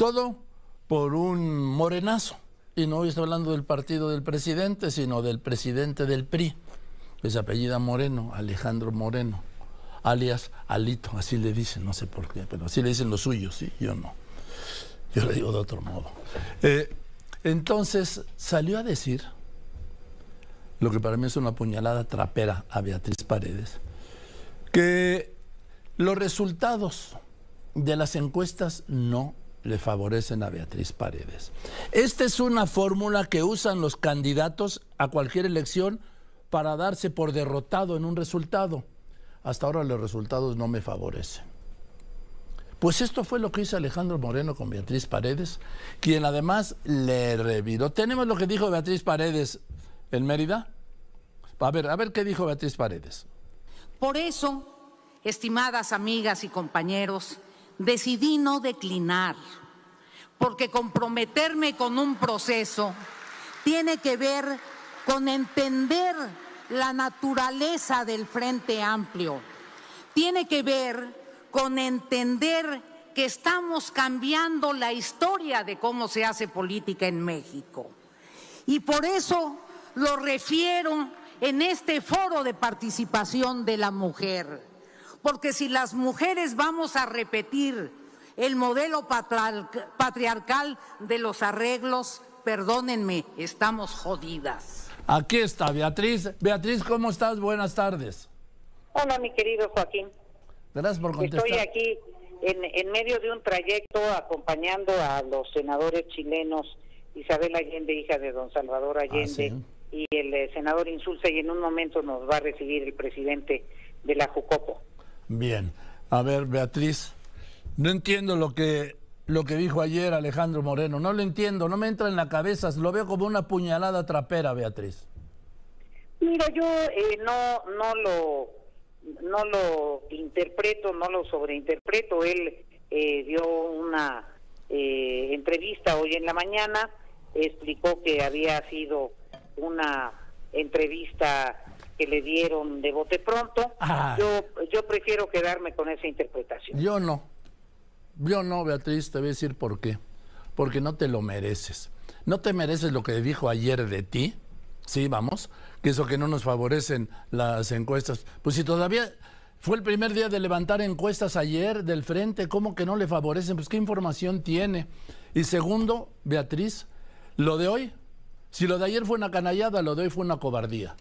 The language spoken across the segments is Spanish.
Todo por un morenazo. Y no estoy hablando del partido del presidente, sino del presidente del PRI, que se apellida Moreno, Alejandro Moreno, alias Alito, así le dicen, no sé por qué, pero así le dicen los suyos, sí, yo no. Yo le digo de otro modo. Eh, entonces salió a decir lo que para mí es una puñalada trapera a Beatriz Paredes, que los resultados de las encuestas no le favorecen a Beatriz Paredes. Esta es una fórmula que usan los candidatos a cualquier elección para darse por derrotado en un resultado. Hasta ahora los resultados no me favorecen. Pues esto fue lo que hizo Alejandro Moreno con Beatriz Paredes, quien además le reviró. Tenemos lo que dijo Beatriz Paredes en Mérida. A ver, a ver qué dijo Beatriz Paredes. Por eso, estimadas amigas y compañeros, decidí no declinar, porque comprometerme con un proceso tiene que ver con entender la naturaleza del Frente Amplio, tiene que ver con entender que estamos cambiando la historia de cómo se hace política en México. Y por eso lo refiero en este foro de participación de la mujer. Porque si las mujeres vamos a repetir el modelo patriarcal de los arreglos, perdónenme, estamos jodidas. Aquí está Beatriz. Beatriz, ¿cómo estás? Buenas tardes. Hola, mi querido Joaquín. Gracias por contestar. Estoy aquí en, medio de un trayecto acompañando a los senadores chilenos Isabel Allende, hija de don Salvador ah, Allende, y el eh, senador Insulza, y en un momento nos va a recibir el presidente de la Jucopo. Bien. A ver, Beatriz, no entiendo lo que lo que dijo ayer Alejandro Moreno. No lo entiendo, no me entra en la cabeza. Lo veo como una puñalada trapera, Beatriz. Mira, yo eh, no, no lo no lo interpreto, no lo sobreinterpreto. Él eh, dio una eh, entrevista hoy en la mañana, explicó que había sido una entrevista que le dieron de bote pronto. Ah. Yo, yo prefiero quedarme con esa interpretación. Yo no. Yo no, Beatriz, te voy a decir por qué. Porque no te lo mereces. No te mereces lo que dijo ayer de ti. Sí, vamos que eso que no nos favorecen las encuestas. Pues si todavía fue el primer día de levantar encuestas ayer del frente, ¿cómo que no le favorecen? Pues qué información tiene. Y segundo, Beatriz, lo de hoy, si lo de ayer fue una canallada, lo de hoy fue una cobardía.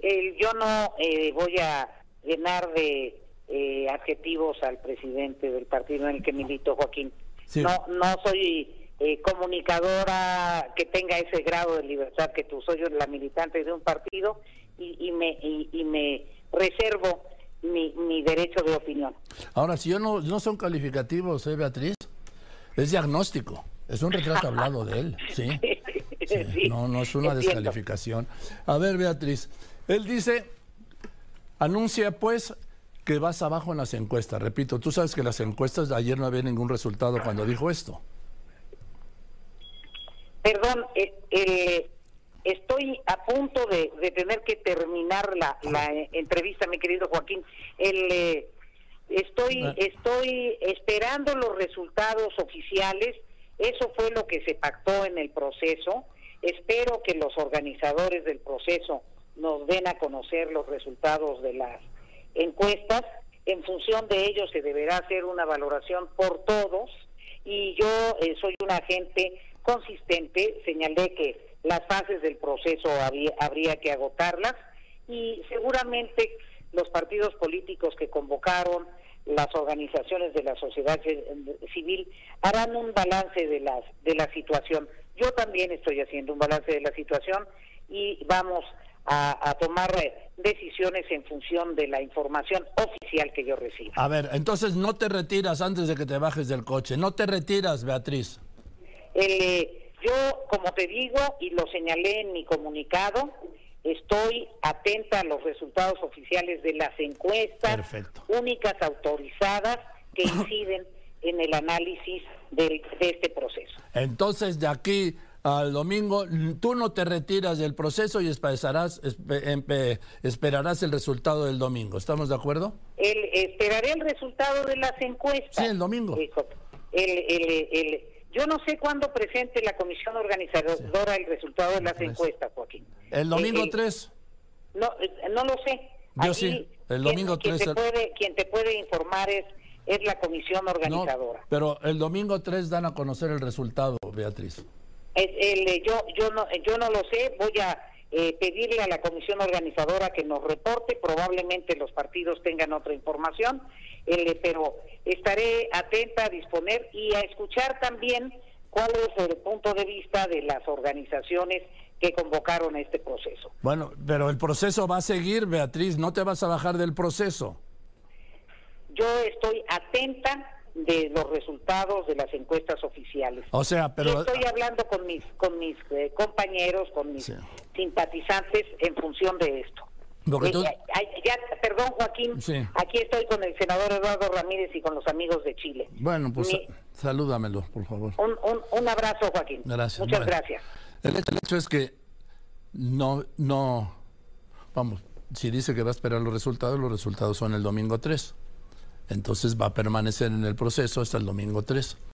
yo no eh, voy a llenar de eh, adjetivos al presidente del partido en el que milito, Joaquín. No, no soy eh, comunicadora que tenga ese grado de libertad que tú soy yo la militante de un partido y, me y, me reservo mi, mi, derecho de opinión. Ahora, si yo no, no son calificativos, ¿eh, Beatriz? Es diagnóstico, es un retrato hablado de él, ¿sí? no, no es una descalificación. A ver, Beatriz, él dice, anuncia pues que vas abajo en las encuestas. Repito, tú sabes que las encuestas de ayer no había ningún resultado cuando dijo esto. Perdón, eh, eh, estoy a punto de, tener que terminar la, entrevista, mi querido Joaquín. El, eh, estoy, ah. estoy esperando los resultados oficiales. Eso fue lo que se pactó en el proceso. Espero que los organizadores del proceso nos den a conocer los resultados de las encuestas. En función de ello se deberá hacer una valoración por todos y yo soy un agente consistente, señalé que las fases del proceso habría que agotarlas y seguramente los partidos políticos que convocaron, las organizaciones de la sociedad civil harán un balance de las de la situación. Yo también estoy haciendo un balance de la situación y vamos a, a, tomar decisiones en función de la información oficial que yo reciba. A ver, entonces no te retiras antes de que te bajes del coche, no te retiras, Beatriz. Eh, yo, como te digo, y lo señalé en mi comunicado, estoy atenta a los resultados oficiales de las encuestas únicas autorizadas que inciden en el análisis de, este proceso. Entonces, de aquí al domingo, tú no te retiras del proceso y esperarás, esperarás el resultado del domingo. ¿Estamos de acuerdo? El, esperaré el resultado de las encuestas. Sí, el domingo. el, el, el, yo no sé cuándo presente la comisión organizadora el resultado de las encuestas. El domingo Eh, eh, 3. No, eh, no lo sé. Yo Aquí, sí, el quien- domingo quien, 3 te puede, quien te puede informar es, es la comisión No, organizadora. pero el domingo 3 dan a conocer el resultado, Beatriz. El, eh, yo, yo, no, yo no lo sé, voy a eh, pedirle a la comisión organizadora que nos reporte, probablemente los partidos tengan otra información, el, eh, pero estaré atenta a disponer y a escuchar también cuál es el punto de vista de las organizaciones que convocaron este proceso. Bueno, pero el proceso va a seguir, Beatriz, no te vas a bajar del proceso. Yo estoy atenta de los resultados de las encuestas oficiales. O sea, pero estoy hablando con mis con mis eh, compañeros, con mis Sí. simpatizantes en función de esto. Eh, tú- ya- perdón, Joaquín, Sí. aquí estoy con el senador Eduardo Ramírez y con los amigos de Chile. bueno, pues Mi- salúdamelo, por favor. un, un, un abrazo, Joaquín. Gracias. Muchas Bueno. gracias. El hecho, es que no, no, vamos, si dice que va a esperar los resultados, los resultados son el domingo 3. Entonces va a permanecer en el proceso hasta el domingo 3.